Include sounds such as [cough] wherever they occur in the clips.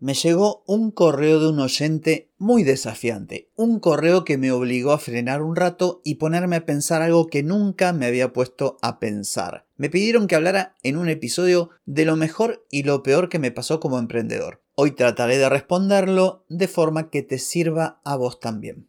me llegó un correo de un oyente muy desafiante, un correo que me obligó a frenar un rato y ponerme a pensar algo que nunca me había puesto a pensar. Me pidieron que hablara en un episodio de lo mejor y lo peor que me pasó como emprendedor. Hoy trataré de responderlo de forma que te sirva a vos también.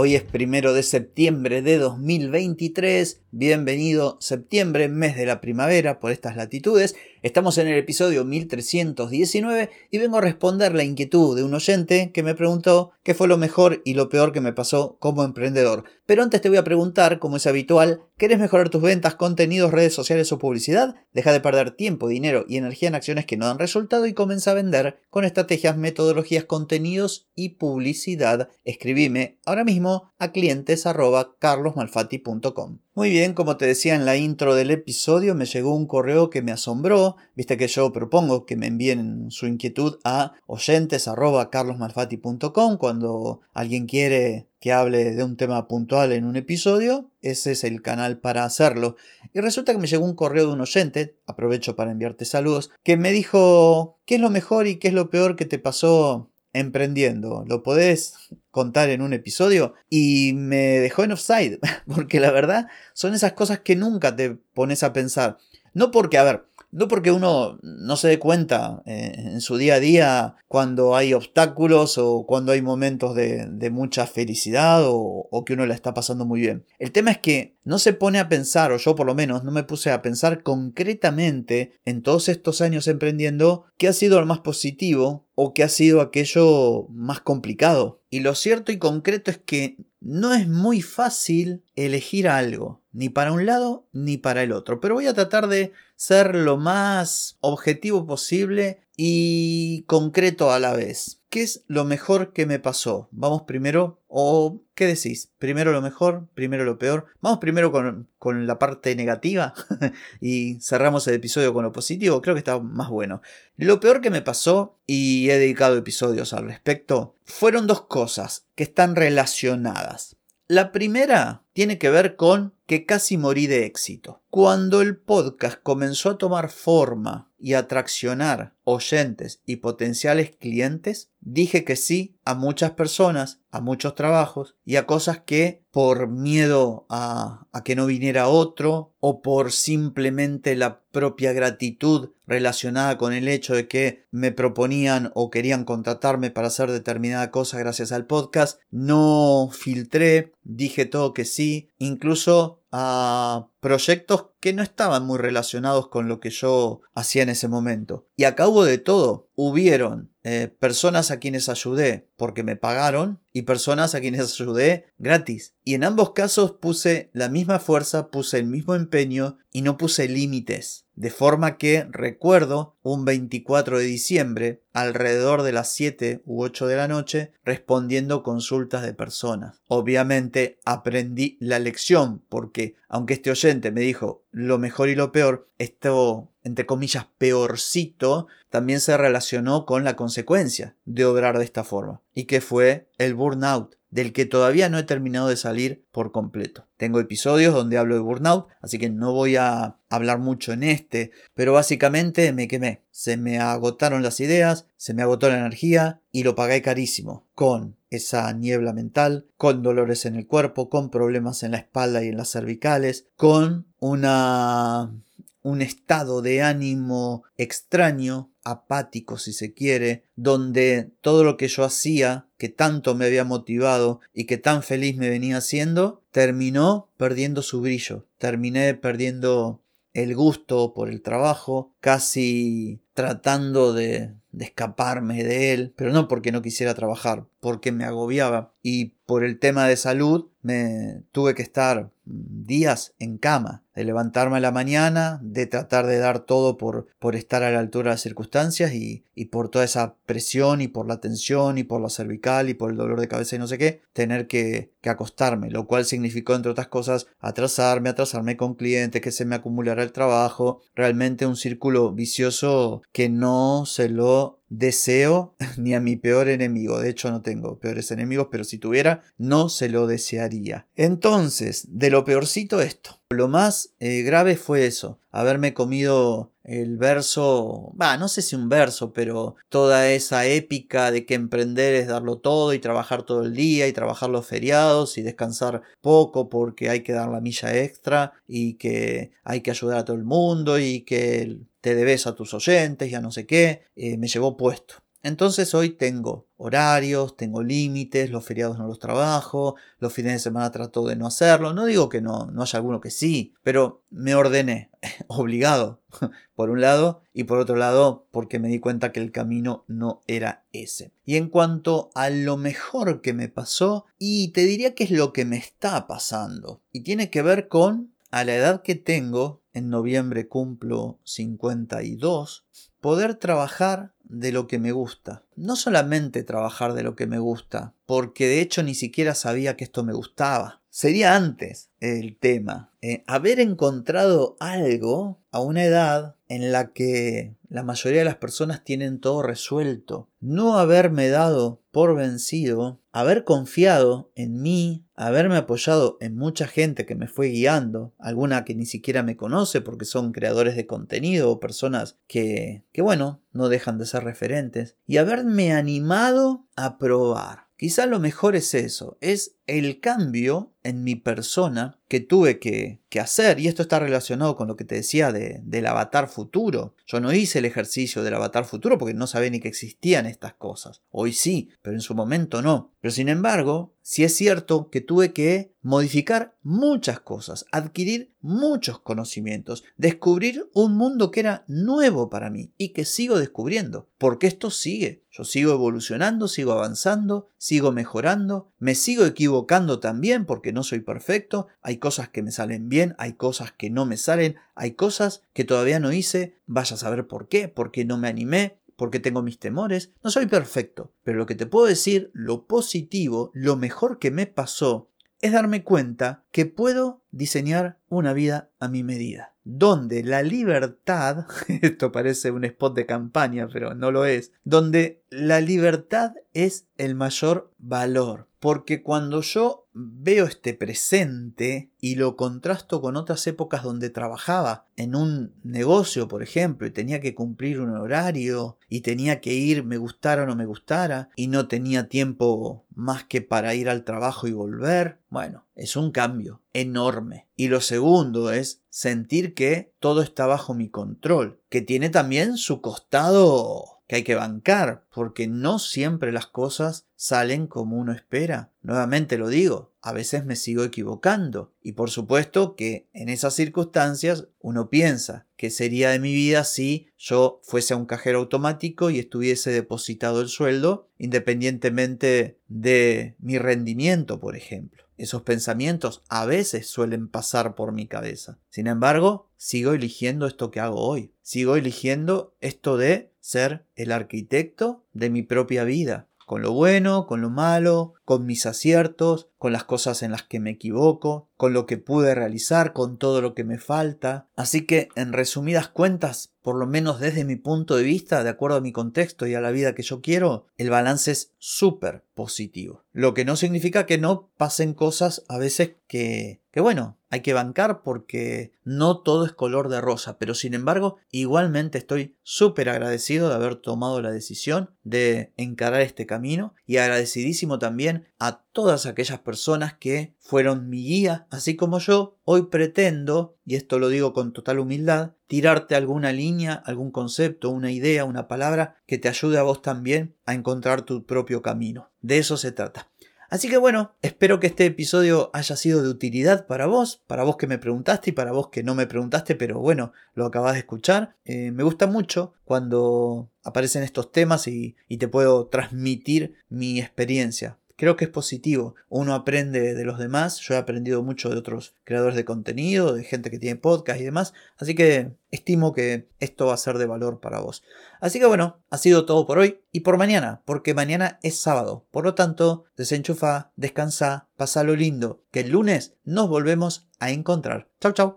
Hoy es primero de septiembre de 2023. Bienvenido septiembre, mes de la primavera por estas latitudes. Estamos en el episodio 1319 y vengo a responder la inquietud de un oyente que me preguntó qué fue lo mejor y lo peor que me pasó como emprendedor. Pero antes te voy a preguntar, como es habitual, ¿querés mejorar tus ventas, contenidos, redes sociales o publicidad? Deja de perder tiempo, dinero y energía en acciones que no dan resultado y comienza a vender con estrategias, metodologías, contenidos y publicidad. Escribime ahora mismo a clientes muy bien, como te decía en la intro del episodio, me llegó un correo que me asombró. Viste que yo propongo que me envíen su inquietud a oyentes.carlosmalfati.com cuando alguien quiere que hable de un tema puntual en un episodio. Ese es el canal para hacerlo. Y resulta que me llegó un correo de un oyente, aprovecho para enviarte saludos, que me dijo qué es lo mejor y qué es lo peor que te pasó emprendiendo. ¿Lo podés contar en un episodio? Y me dejó en offside, [laughs] porque la verdad son esas cosas que nunca te pones a pensar. No porque, a ver, no porque uno no se dé cuenta eh, en su día a día cuando hay obstáculos o cuando hay momentos de, mucha felicidad o, o, que uno la está pasando muy bien. El tema es que no se pone a pensar, o yo por lo menos no me puse a pensar concretamente en todos estos años emprendiendo qué ha sido lo más positivo o qué ha sido aquello más complicado. Y lo cierto y concreto es que no es muy fácil elegir algo, ni para un lado ni para el otro, pero voy a tratar de ser lo más objetivo posible y concreto a la vez. ¿Qué es lo mejor que me pasó? Vamos primero, o ¿qué decís? ¿Primero lo mejor? ¿Primero lo peor? Vamos primero con, con la parte negativa [laughs] y cerramos el episodio con lo positivo. Creo que está más bueno. Lo peor que me pasó, y he dedicado episodios al respecto, fueron dos cosas que están relacionadas. La primera tiene que ver con que casi morí de éxito. Cuando el podcast comenzó a tomar forma y a traccionar oyentes y potenciales clientes, dije que sí a muchas personas, a muchos trabajos y a cosas que por miedo a, a, que no viniera otro o por simplemente la propia gratitud relacionada con el hecho de que me proponían o querían contratarme para hacer determinada cosa gracias al podcast, no filtré, dije todo que sí, incluso a proyectos que no estaban muy relacionados con lo que yo hacía en ese momento. Y a cabo de todo, hubieron eh, personas a quienes ayudé porque me pagaron y personas a quienes [laughs] ayudé gratis. Y en ambos casos puse la misma fuerza, puse el mismo empeño y no puse límites. De forma que recuerdo un 24 de diciembre, alrededor de las 7 u 8 de la noche, respondiendo consultas de personas. Obviamente aprendí la lección porque aunque este oyente me dijo lo mejor y lo peor, esto entre comillas peorcito también se relacionó con la consecuencia de obrar de esta forma y que fue el burnout del que todavía no he terminado de salir por completo. Tengo episodios donde hablo de burnout, así que no voy a hablar mucho en este, pero básicamente me quemé. Se me agotaron las ideas, se me agotó la energía y lo pagué carísimo, con esa niebla mental, con dolores en el cuerpo, con problemas en la espalda y en las cervicales, con una un estado de ánimo extraño, apático si se quiere, donde todo lo que yo hacía, que tanto me había motivado y que tan feliz me venía haciendo, terminó perdiendo su brillo, terminé perdiendo el gusto por el trabajo, casi tratando de, escaparme de él, pero no porque no quisiera trabajar, porque me agobiaba. Y por el tema de salud me tuve que estar días en cama, de levantarme a la mañana, de tratar de dar todo por, por estar a la altura de las circunstancias y, por toda esa presión y por la tensión y por la cervical y por el dolor de cabeza y no sé qué, tener que, que acostarme, lo cual significó, entre otras cosas, atrasarme, atrasarme con clientes, que se me acumulara el trabajo, realmente un círculo vicioso que no se lo deseo [laughs] ni a mi peor enemigo. De hecho, no tengo peores enemigos, pero si tuviera, no se lo desearía. Entonces, de lo peorcito esto. Lo más eh, grave fue eso, haberme comido el verso, no sé si un verso, pero toda esa épica de que emprender es darlo todo y trabajar todo el día y trabajar los feriados y descansar poco porque hay que dar la milla extra y que hay que ayudar a todo el mundo y que te debes a tus oyentes y a no sé qué, eh, me llevó puesto. Entonces hoy tengo horarios, tengo límites, los feriados no los trabajo, los fines de semana trato de no hacerlo. No digo que no, no haya alguno que sí, pero me ordené, [laughs] obligado, [laughs] por un lado, y por otro lado, porque me di cuenta que el camino no era ese. Y en cuanto a lo mejor que me pasó, y te diría que es lo que me está pasando, y tiene que ver con, a la edad que tengo, en noviembre cumplo 52, poder trabajar de lo que me gusta. No solamente trabajar de lo que me gusta, porque de hecho ni siquiera sabía que esto me gustaba. Sería antes el tema. Eh, haber encontrado algo a una edad en la que la mayoría de las personas tienen todo resuelto. No haberme dado por vencido, haber confiado en mí, haberme apoyado en mucha gente que me fue guiando, alguna que ni siquiera me conoce porque son creadores de contenido o personas que, que bueno, no dejan de ser referentes, y haberme animado a probar. Quizá lo mejor es eso, es el cambio en mi persona que tuve que, hacer, y esto está relacionado con lo que te decía de, del avatar futuro. Yo no hice el ejercicio del avatar futuro porque no sabía ni que existían estas cosas. Hoy sí, pero en su momento no. Pero sin embargo, sí es cierto que tuve que modificar muchas cosas, adquirir muchos conocimientos, descubrir un mundo que era nuevo para mí y que sigo descubriendo, porque esto sigue. Yo sigo evolucionando, sigo avanzando, sigo mejorando, me sigo equivocando también porque no soy perfecto, hay cosas que me salen bien, hay cosas que no me salen, hay cosas que todavía no hice, vaya a saber por qué, porque no me animé, porque tengo mis temores, no soy perfecto, pero lo que te puedo decir, lo positivo, lo mejor que me pasó, es darme cuenta que puedo diseñar una vida a mi medida, donde la libertad, [laughs] esto parece un spot de campaña, pero no lo es, donde la libertad es el mayor valor, porque cuando yo veo este presente y lo contrasto con otras épocas donde trabajaba en un negocio, por ejemplo, y tenía que cumplir un horario y tenía que ir, me gustara o no me gustara, y no tenía tiempo más que para ir al trabajo y volver, bueno, es un cambio enorme. Y lo segundo es sentir que todo está bajo mi control, que tiene también su costado que hay que bancar, porque no siempre las cosas salen como uno espera. Nuevamente lo digo, a veces me sigo equivocando y por supuesto que en esas circunstancias uno piensa que sería de mi vida si yo fuese a un cajero automático y estuviese depositado el sueldo independientemente de mi rendimiento, por ejemplo. Esos pensamientos a veces suelen pasar por mi cabeza. Sin embargo, sigo eligiendo esto que hago hoy. Sigo eligiendo esto de ser el arquitecto de mi propia vida, con lo bueno, con lo malo, con mis aciertos, con las cosas en las que me equivoco, con lo que pude realizar, con todo lo que me falta. Así que, en resumidas cuentas, por lo menos desde mi punto de vista, de acuerdo a mi contexto y a la vida que yo quiero, el balance es súper positivo. Lo que no significa que no pasen cosas a veces que, que bueno, hay que bancar porque no todo es color de rosa, pero sin embargo igualmente estoy súper agradecido de haber tomado la decisión de encarar este camino y agradecidísimo también a todas aquellas personas que fueron mi guía, así como yo hoy pretendo, y esto lo digo con total humildad, tirarte alguna línea, algún concepto, una idea, una palabra que te ayude a vos también a encontrar tu propio camino. De eso se trata. Así que bueno, espero que este episodio haya sido de utilidad para vos, para vos que me preguntaste y para vos que no me preguntaste, pero bueno, lo acabas de escuchar. Eh, me gusta mucho cuando aparecen estos temas y, y te puedo transmitir mi experiencia creo que es positivo. Uno aprende de los demás, yo he aprendido mucho de otros creadores de contenido, de gente que tiene podcast y demás, así que estimo que esto va a ser de valor para vos. Así que bueno, ha sido todo por hoy y por mañana, porque mañana es sábado. Por lo tanto, desenchufa, descansa, pasa lo lindo, que el lunes nos volvemos a encontrar. Chau, chau.